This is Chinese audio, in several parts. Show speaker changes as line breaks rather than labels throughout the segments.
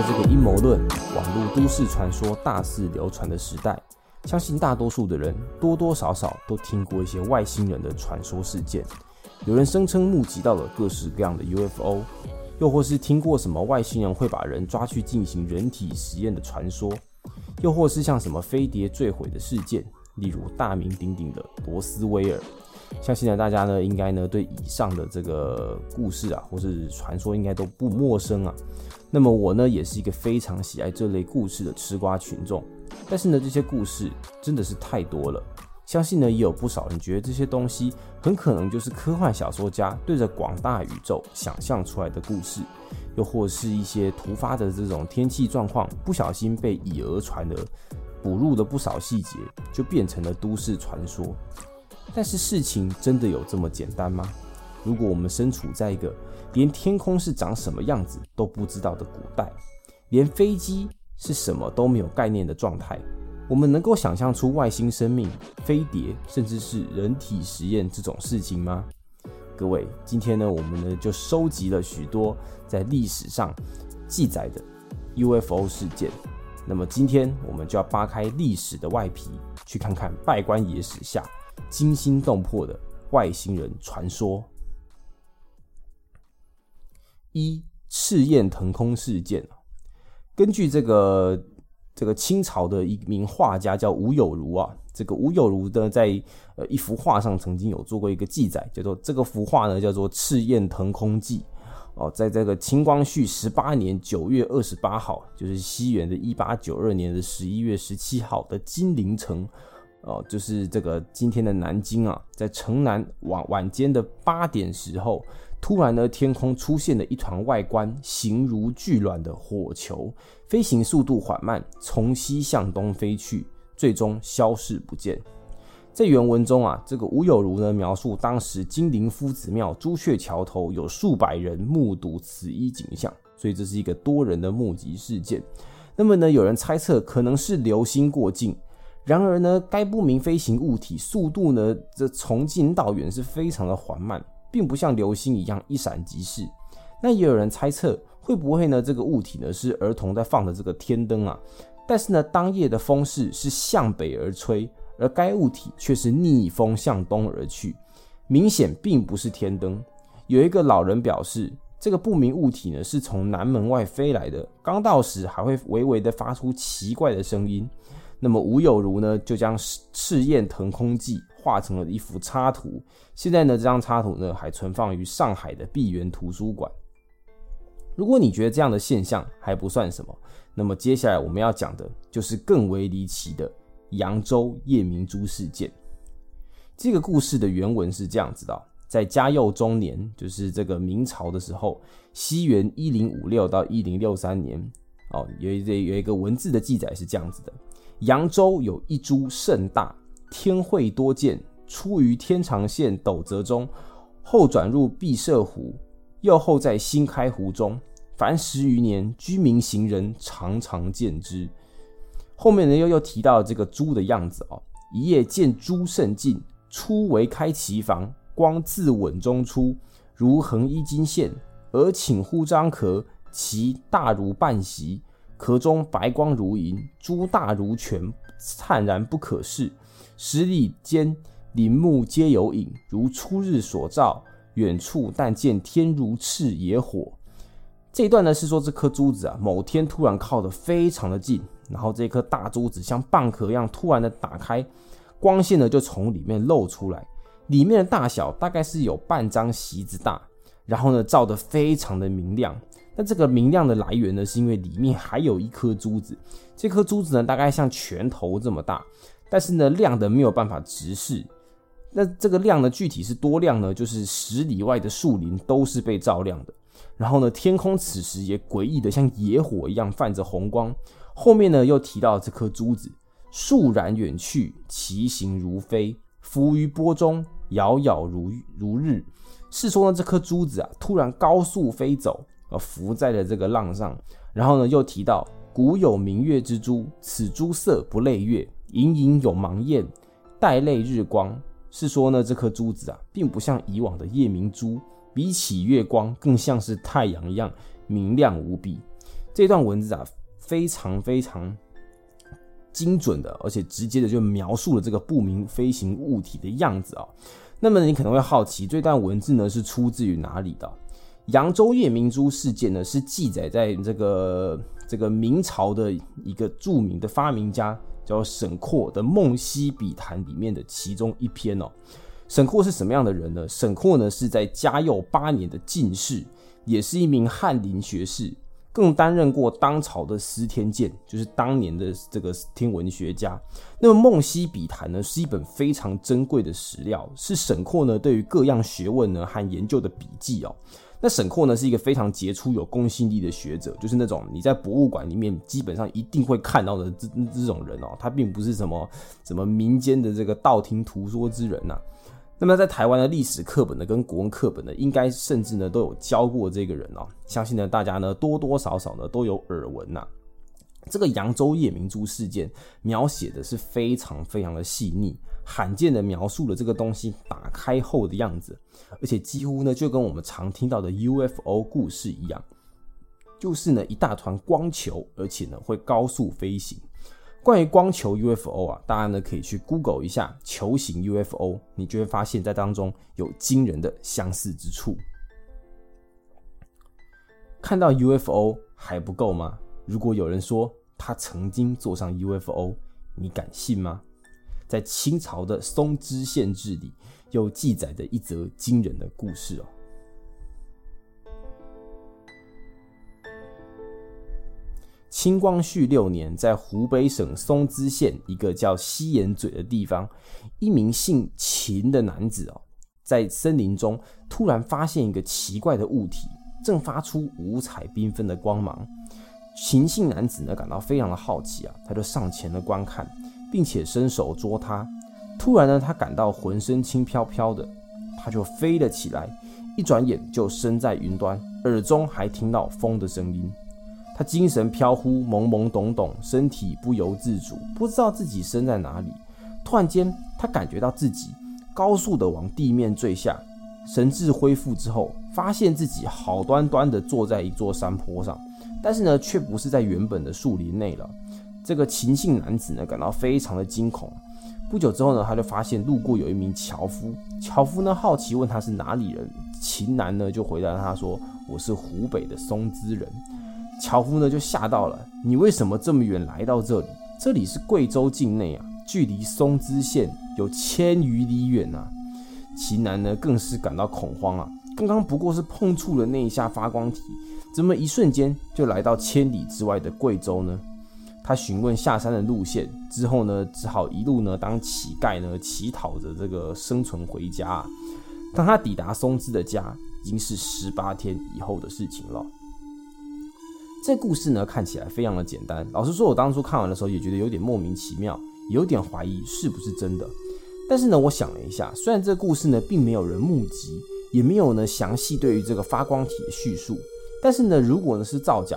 在这个阴谋论、网络都市传说大肆流传的时代，相信大多数的人多多少少都听过一些外星人的传说事件。有人声称目击到了各式各样的 UFO，又或是听过什么外星人会把人抓去进行人体实验的传说，又或是像什么飞碟坠毁的事件，例如大名鼎鼎的罗斯威尔。相信呢，大家呢应该呢对以上的这个故事啊，或是传说应该都不陌生啊。那么我呢，也是一个非常喜爱这类故事的吃瓜群众，但是呢，这些故事真的是太多了。相信呢，也有不少人觉得这些东西很可能就是科幻小说家对着广大宇宙想象出来的故事，又或是一些突发的这种天气状况，不小心被以讹传讹，补入了不少细节，就变成了都市传说。但是事情真的有这么简单吗？如果我们身处在一个连天空是长什么样子都不知道的古代，连飞机是什么都没有概念的状态，我们能够想象出外星生命、飞碟，甚至是人体实验这种事情吗？各位，今天呢，我们呢就收集了许多在历史上记载的 UFO 事件。那么今天我们就要扒开历史的外皮，去看看拜官野史下惊心动魄的外星人传说。一赤焰腾空事件根据这个这个清朝的一名画家叫吴有如啊，这个吴有如呢在呃一幅画上曾经有做过一个记载，叫做这个幅画呢叫做《赤焰腾空记》哦，在这个清光绪十八年九月二十八号，就是西元的一八九二年的十一月十七号的金陵城哦，就是这个今天的南京啊，在城南晚晚间的八点时候。突然呢，天空出现了一团外观形如巨卵的火球，飞行速度缓慢，从西向东飞去，最终消失不见。在原文中啊，这个吴有如呢描述当时金陵夫子庙朱雀桥头有数百人目睹此一景象，所以这是一个多人的目击事件。那么呢，有人猜测可能是流星过境，然而呢，该不明飞行物体速度呢，这从近到远是非常的缓慢。并不像流星一样一闪即逝。那也有人猜测，会不会呢？这个物体呢是儿童在放的这个天灯啊？但是呢，当夜的风势是向北而吹，而该物体却是逆风向东而去，明显并不是天灯。有一个老人表示，这个不明物体呢是从南门外飞来的，刚到时还会微微的发出奇怪的声音。那么吴有如呢，就将《赤焰腾空记》画成了一幅插图。现在呢，这张插图呢还存放于上海的碧园图书馆。如果你觉得这样的现象还不算什么，那么接下来我们要讲的就是更为离奇的扬州夜明珠事件。这个故事的原文是这样子的：在嘉佑中年，就是这个明朝的时候，西元一零五六到一零六三年，哦，有一有一个文字的记载是这样子的。扬州有一株甚大，天会多见，出于天长县斗泽中，后转入碧社湖，又后在新开湖中，凡十余年，居民行人常常见之。后面呢又又提到这个猪的样子哦，一夜见猪甚近，初为开其房，光自稳中出，如横衣金线，而请呼张壳，其大如半席。壳中白光如银，珠大如泉，灿然不可视。十里间林木皆有影，如初日所照。远处但见天如赤野火。这一段呢是说这颗珠子啊，某天突然靠得非常的近，然后这颗大珠子像蚌壳一样突然的打开，光线呢就从里面露出来，里面的大小大概是有半张席子大，然后呢照得非常的明亮。那这个明亮的来源呢，是因为里面还有一颗珠子，这颗珠子呢大概像拳头这么大，但是呢亮的没有办法直视。那这个亮呢具体是多亮呢？就是十里外的树林都是被照亮的，然后呢天空此时也诡异的像野火一样泛着红光。后面呢又提到这颗珠子倏然远去，其形如飞，浮于波中，杳杳如如日。是说呢这颗珠子啊突然高速飞走。呃，浮在了这个浪上，然后呢，又提到古有明月之珠，此珠色不类月，隐隐有芒焰，带泪日光。是说呢，这颗珠子啊，并不像以往的夜明珠，比起月光更像是太阳一样明亮无比。这段文字啊，非常非常精准的，而且直接的就描述了这个不明飞行物体的样子啊。那么你可能会好奇，这段文字呢是出自于哪里的？扬州夜明珠事件呢，是记载在这个这个明朝的一个著名的发明家叫沈括的《梦溪笔谈》里面的其中一篇哦。沈括是什么样的人呢？沈括呢是在嘉佑八年的进士，也是一名翰林学士，更担任过当朝的司天监，就是当年的这个天文学家。那么《梦溪笔谈》呢，是一本非常珍贵的史料，是沈括呢对于各样学问呢和研究的笔记哦。那沈括呢是一个非常杰出、有公信力的学者，就是那种你在博物馆里面基本上一定会看到的这这种人哦。他并不是什么什么民间的这个道听途说之人呐。那么在台湾的历史课本呢，跟国文课本呢，应该甚至呢都有教过这个人哦。相信呢大家呢多多少少呢都有耳闻呐。这个扬州夜明珠事件描写的是非常非常的细腻。罕见的描述了这个东西打开后的样子，而且几乎呢就跟我们常听到的 UFO 故事一样，就是呢一大团光球，而且呢会高速飞行。关于光球 UFO 啊，大家呢可以去 Google 一下球形 UFO，你就会发现在当中有惊人的相似之处。看到 UFO 还不够吗？如果有人说他曾经坐上 UFO，你敢信吗？在清朝的松枝县志里，又记载着一则惊人的故事哦。清光绪六年，在湖北省松枝县一个叫西岩嘴的地方，一名姓秦的男子哦，在森林中突然发现一个奇怪的物体，正发出五彩缤纷的光芒。秦姓男子呢，感到非常的好奇啊，他就上前了观看。并且伸手捉他，突然呢，他感到浑身轻飘飘的，他就飞了起来，一转眼就身在云端，耳中还听到风的声音。他精神飘忽，懵懵懂懂，身体不由自主，不知道自己身在哪里。突然间，他感觉到自己高速的往地面坠下，神智恢复之后，发现自己好端端的坐在一座山坡上，但是呢，却不是在原本的树林内了。这个秦姓男子呢，感到非常的惊恐。不久之后呢，他就发现路过有一名樵夫。樵夫呢，好奇问他是哪里人。秦男呢，就回答他说：“我是湖北的松滋人。”樵夫呢，就吓到了：“你为什么这么远来到这里？这里是贵州境内啊，距离松滋县有千余里远啊。”秦男呢，更是感到恐慌啊！刚刚不过是碰触了那一下发光体，怎么一瞬间就来到千里之外的贵州呢？他询问下山的路线之后呢，只好一路呢当乞丐呢乞讨着这个生存回家。当他抵达松枝的家，已经是十八天以后的事情了。这故事呢看起来非常的简单，老实说，我当初看完的时候也觉得有点莫名其妙，有点怀疑是不是真的。但是呢，我想了一下，虽然这故事呢并没有人目击，也没有呢详细对于这个发光体的叙述，但是呢，如果呢是造假。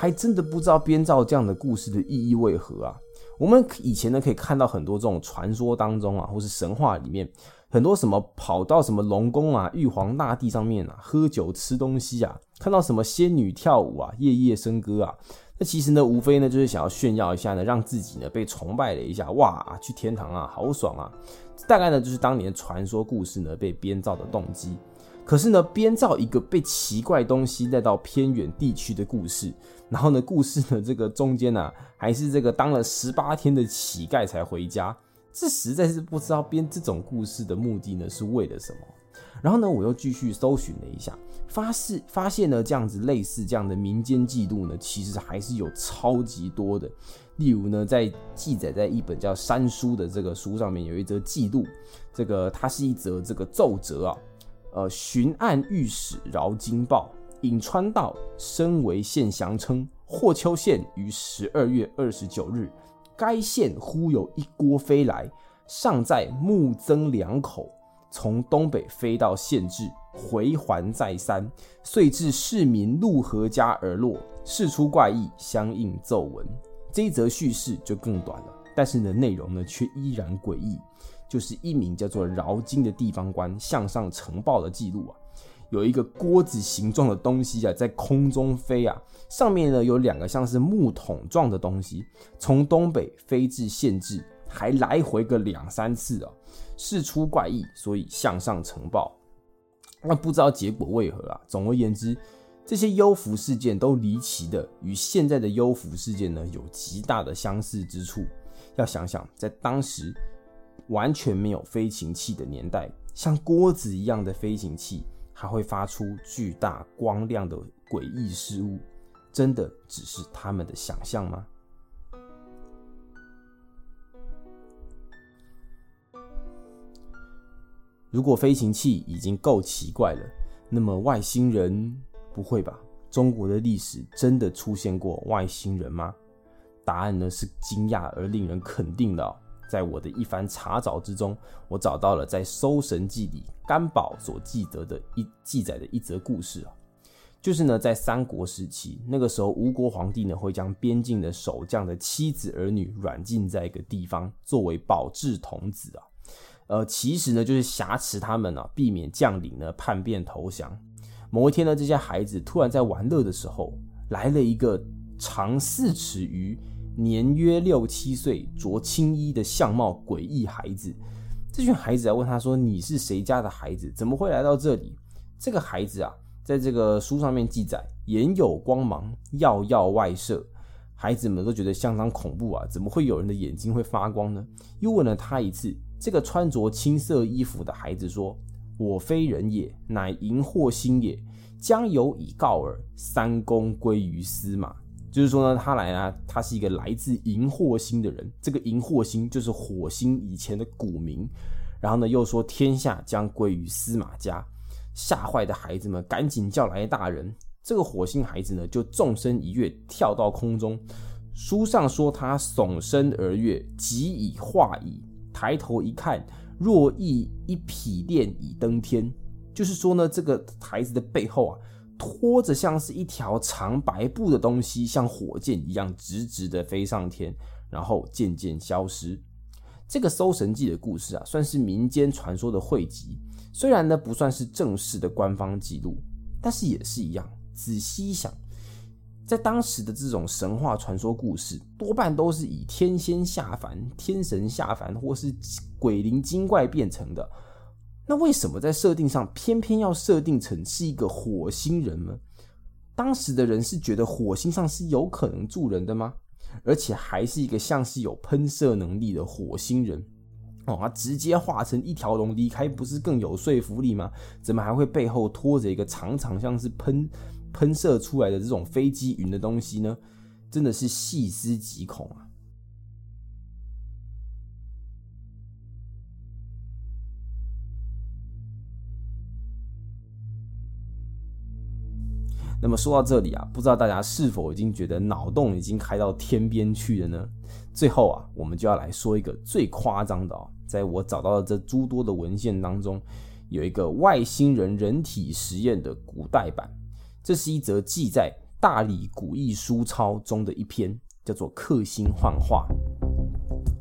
还真的不知道编造这样的故事的意义为何啊？我们以前呢可以看到很多这种传说当中啊，或是神话里面，很多什么跑到什么龙宫啊、玉皇大帝上面啊，喝酒吃东西啊，看到什么仙女跳舞啊、夜夜笙歌啊，那其实呢无非呢就是想要炫耀一下呢，让自己呢被崇拜了一下，哇，去天堂啊，好爽啊！大概呢就是当年传说故事呢被编造的动机。可是呢，编造一个被奇怪东西带到偏远地区的故事，然后呢，故事呢这个中间呢，还是这个当了十八天的乞丐才回家，这实在是不知道编这种故事的目的呢是为了什么。然后呢，我又继续搜寻了一下，发现发现呢，这样子类似这样的民间记录呢，其实还是有超级多的。例如呢，在记载在一本叫《山书》的这个书上面有一则记录，这个它是一则这个奏折啊。呃，巡按御史饶金报，颍川道身为县详称，霍丘县于十二月二十九日，该县忽有一锅飞来，尚在木增两口，从东北飞到县治，回环再三，遂至市民陆河家而落，事出怪异，相应奏闻。这一则叙事就更短了，但是呢，内容呢却依然诡异。就是一名叫做饶金的地方官向上呈报的记录啊，有一个锅子形状的东西啊，在空中飞啊，上面呢有两个像是木桶状的东西，从东北飞至县治，还来回个两三次啊，事出怪异，所以向上呈报。那不知道结果为何啊？总而言之，这些幽浮事件都离奇的与现在的幽浮事件呢有极大的相似之处。要想想，在当时完全没有飞行器的年代，像锅子一样的飞行器还会发出巨大光亮的诡异事物，真的只是他们的想象吗？如果飞行器已经够奇怪了，那么外星人不会吧？中国的历史真的出现过外星人吗？答案呢是惊讶而令人肯定的。在我的一番查找之中，我找到了在《搜神记》里甘宝所记得的一记载的一则故事啊，就是呢在三国时期，那个时候吴国皇帝呢会将边境的守将的妻子儿女软禁在一个地方，作为保质童子啊。呃，其实呢，就是挟持他们啊，避免将领呢叛变投降。某一天呢，这些孩子突然在玩乐的时候，来了一个长四尺余、年约六七岁、着青衣的相貌诡异孩子。这群孩子啊，问他说：“你是谁家的孩子？怎么会来到这里？”这个孩子啊，在这个书上面记载，眼有光芒，耀耀外射。孩子们都觉得相当恐怖啊，怎么会有人的眼睛会发光呢？又问了他一次。这个穿着青色衣服的孩子说：“我非人也，乃荧惑星也。将有以告尔，三公归于司马。”就是说呢，他来啊，他是一个来自荧惑星的人。这个荧惑星就是火星以前的古名。然后呢，又说天下将归于司马家。吓坏的孩子们赶紧叫来大人。这个火星孩子呢，就纵身一跃，跳到空中。书上说他耸身而跃，即以化矣。抬头一看，若亦一匹练已登天。就是说呢，这个孩子的背后啊，拖着像是一条长白布的东西，像火箭一样直直的飞上天，然后渐渐消失。这个《搜神记》的故事啊，算是民间传说的汇集。虽然呢不算是正式的官方记录，但是也是一样。仔细想。在当时的这种神话传说故事，多半都是以天仙下凡、天神下凡，或是鬼灵精怪变成的。那为什么在设定上偏偏要设定成是一个火星人呢？当时的人是觉得火星上是有可能住人的吗？而且还是一个像是有喷射能力的火星人哦，他直接化成一条龙离开，不是更有说服力吗？怎么还会背后拖着一个长长像是喷？喷射出来的这种飞机云的东西呢，真的是细思极恐啊！那么说到这里啊，不知道大家是否已经觉得脑洞已经开到天边去了呢？最后啊，我们就要来说一个最夸张的哦，在我找到的这诸多的文献当中，有一个外星人人体实验的古代版。这是一则记在《大理古义书抄》中的一篇，叫做《克星幻化》。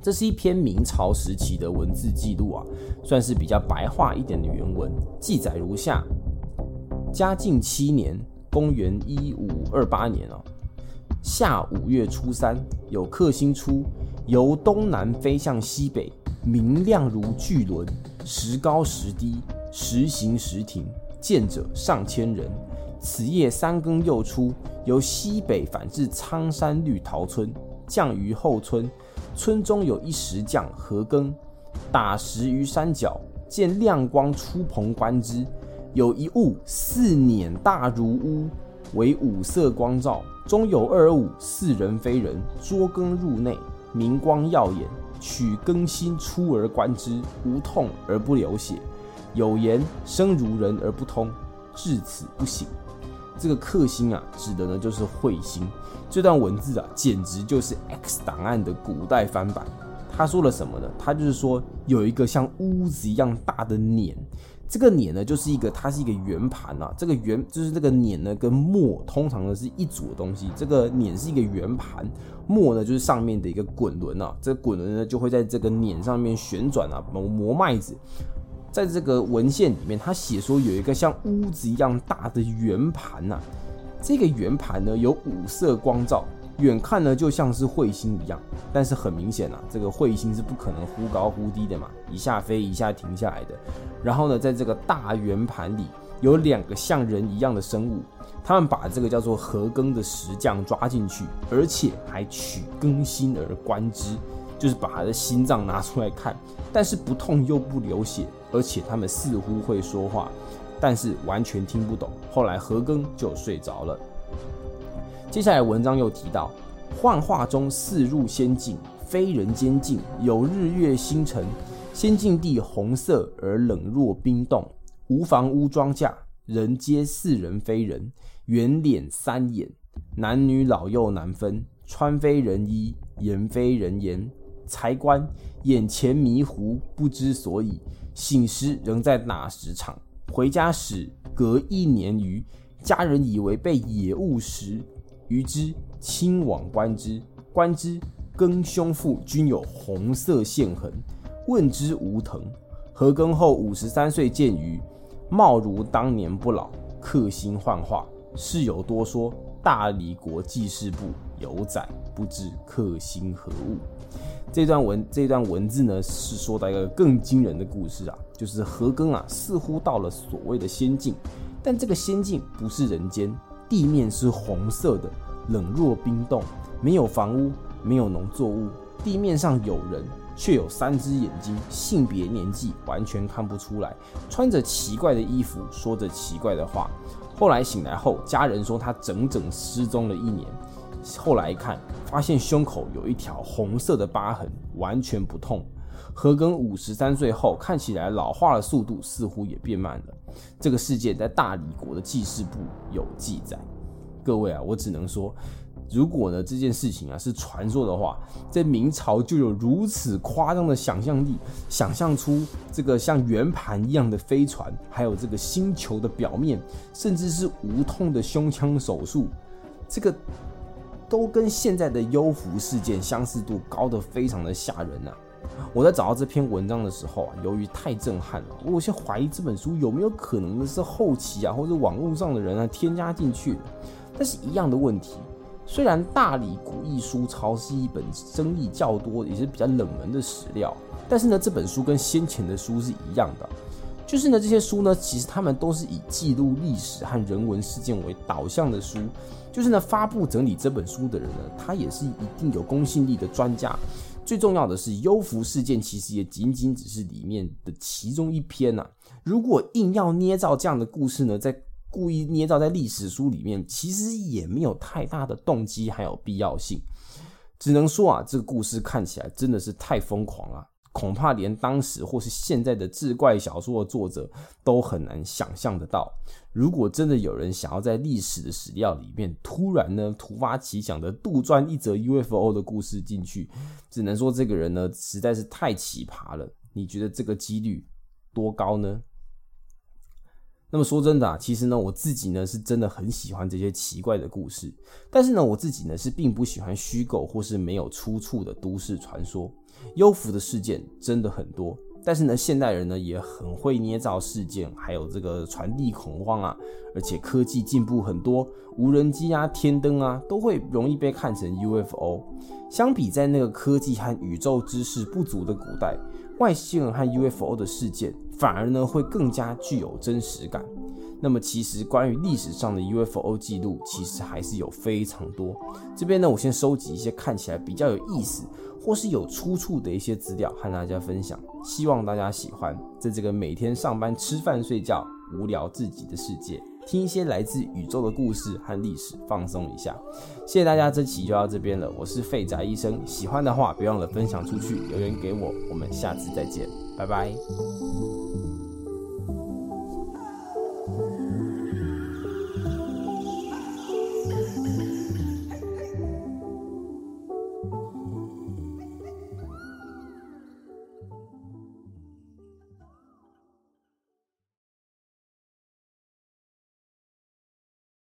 这是一篇明朝时期的文字记录啊，算是比较白话一点的原文。记载如下：嘉靖七年（公元一五二八年）啊，夏五月初三，有克星出，由东南飞向西北，明亮如巨轮，时高时低，时行时停，见者上千人。此夜三更又出，由西北返至苍山绿桃村，降于后村。村中有一石匠何耕，打石于山脚，见亮光出棚观之，有一物似碾大如屋，为五色光照，中有二物似人非人，捉根入内，明光耀眼。取更心出而观之，无痛而不流血，有言生如人而不通，至此不醒。这个克星啊，指的呢就是彗星。这段文字啊，简直就是 X 档案的古代翻版。他说了什么呢？他就是说有一个像屋子一样大的碾，这个碾呢就是一个，它是一个圆盘啊。这个圆就是这个碾呢跟磨通常呢是一组的东西。这个碾是一个圆盘，磨呢就是上面的一个滚轮啊。这个滚轮呢就会在这个碾上面旋转啊，磨磨麦子。在这个文献里面，他写说有一个像屋子一样大的圆盘呐，这个圆盘呢有五色光照，远看呢就像是彗星一样，但是很明显啊，这个彗星是不可能忽高忽低的嘛，一下飞一下停下来的。然后呢，在这个大圆盘里有两个像人一样的生物，他们把这个叫做和庚的石匠抓进去，而且还取庚心而观之，就是把他的心脏拿出来看，但是不痛又不流血。而且他们似乎会说话，但是完全听不懂。后来何庚就睡着了。接下来文章又提到，幻化中似入仙境，非人间境，有日月星辰。仙境地红色而冷若冰冻，无房屋庄稼，人皆似人非人，圆脸三眼，男女老幼难分，穿非人衣，言非人言。才观眼前迷糊，不知所以。醒时仍在那时场，回家时隔一年余。家人以为被野物食，于之亲往观之，观之庚胸腹均有红色线痕，问之无疼。何庚后五十三岁见余，貌如当年不老，克星幻化。事有多说，大理国记事部有载，不知克星何物。这段文这段文字呢，是说到一个更惊人的故事啊，就是何庚啊，似乎到了所谓的仙境，但这个仙境不是人间，地面是红色的，冷若冰冻，没有房屋，没有农作物，地面上有人，却有三只眼睛，性别年纪完全看不出来，穿着奇怪的衣服，说着奇怪的话。后来醒来后，家人说他整整失踪了一年。后来一看，发现胸口有一条红色的疤痕，完全不痛。何庚五十三岁后，看起来老化的速度似乎也变慢了。这个事件在大理国的记事簿有记载。各位啊，我只能说，如果呢这件事情啊是传说的话，在明朝就有如此夸张的想象力，想象出这个像圆盘一样的飞船，还有这个星球的表面，甚至是无痛的胸腔手术，这个。都跟现在的幽浮事件相似度高的非常的吓人呐！我在找到这篇文章的时候啊，由于太震撼了，我有些怀疑这本书有没有可能的是后期啊或者网络上的人啊添加进去的。但是一样的问题，虽然大理古艺书抄是一本争议较多也是比较冷门的史料，但是呢，这本书跟先前的书是一样的，就是呢这些书呢，其实他们都是以记录历史和人文事件为导向的书。就是呢，发布整理这本书的人呢，他也是一定有公信力的专家。最重要的是，幽浮事件其实也仅仅只是里面的其中一篇呐。如果硬要捏造这样的故事呢，在故意捏造在历史书里面，其实也没有太大的动机还有必要性。只能说啊，这个故事看起来真的是太疯狂了。恐怕连当时或是现在的志怪小说的作者都很难想象得到，如果真的有人想要在历史的史料里面突然呢突发奇想的杜撰一则 UFO 的故事进去，只能说这个人呢实在是太奇葩了。你觉得这个几率多高呢？那么说真的啊，其实呢我自己呢是真的很喜欢这些奇怪的故事，但是呢我自己呢是并不喜欢虚构或是没有出处的都市传说。幽浮的事件真的很多，但是呢，现代人呢也很会捏造事件，还有这个传递恐慌啊，而且科技进步很多，无人机啊、天灯啊，都会容易被看成 UFO。相比在那个科技和宇宙知识不足的古代，外星人和 UFO 的事件反而呢会更加具有真实感。那么其实关于历史上的 UFO 记录，其实还是有非常多。这边呢，我先收集一些看起来比较有意思。或是有出处的一些资料和大家分享，希望大家喜欢。在这个每天上班、吃饭、睡觉、无聊自己的世界，听一些来自宇宙的故事和历史，放松一下。谢谢大家，这期就到这边了。我是废宅医生，喜欢的话别忘了分享出去，留言给我。我们下次再见，拜拜。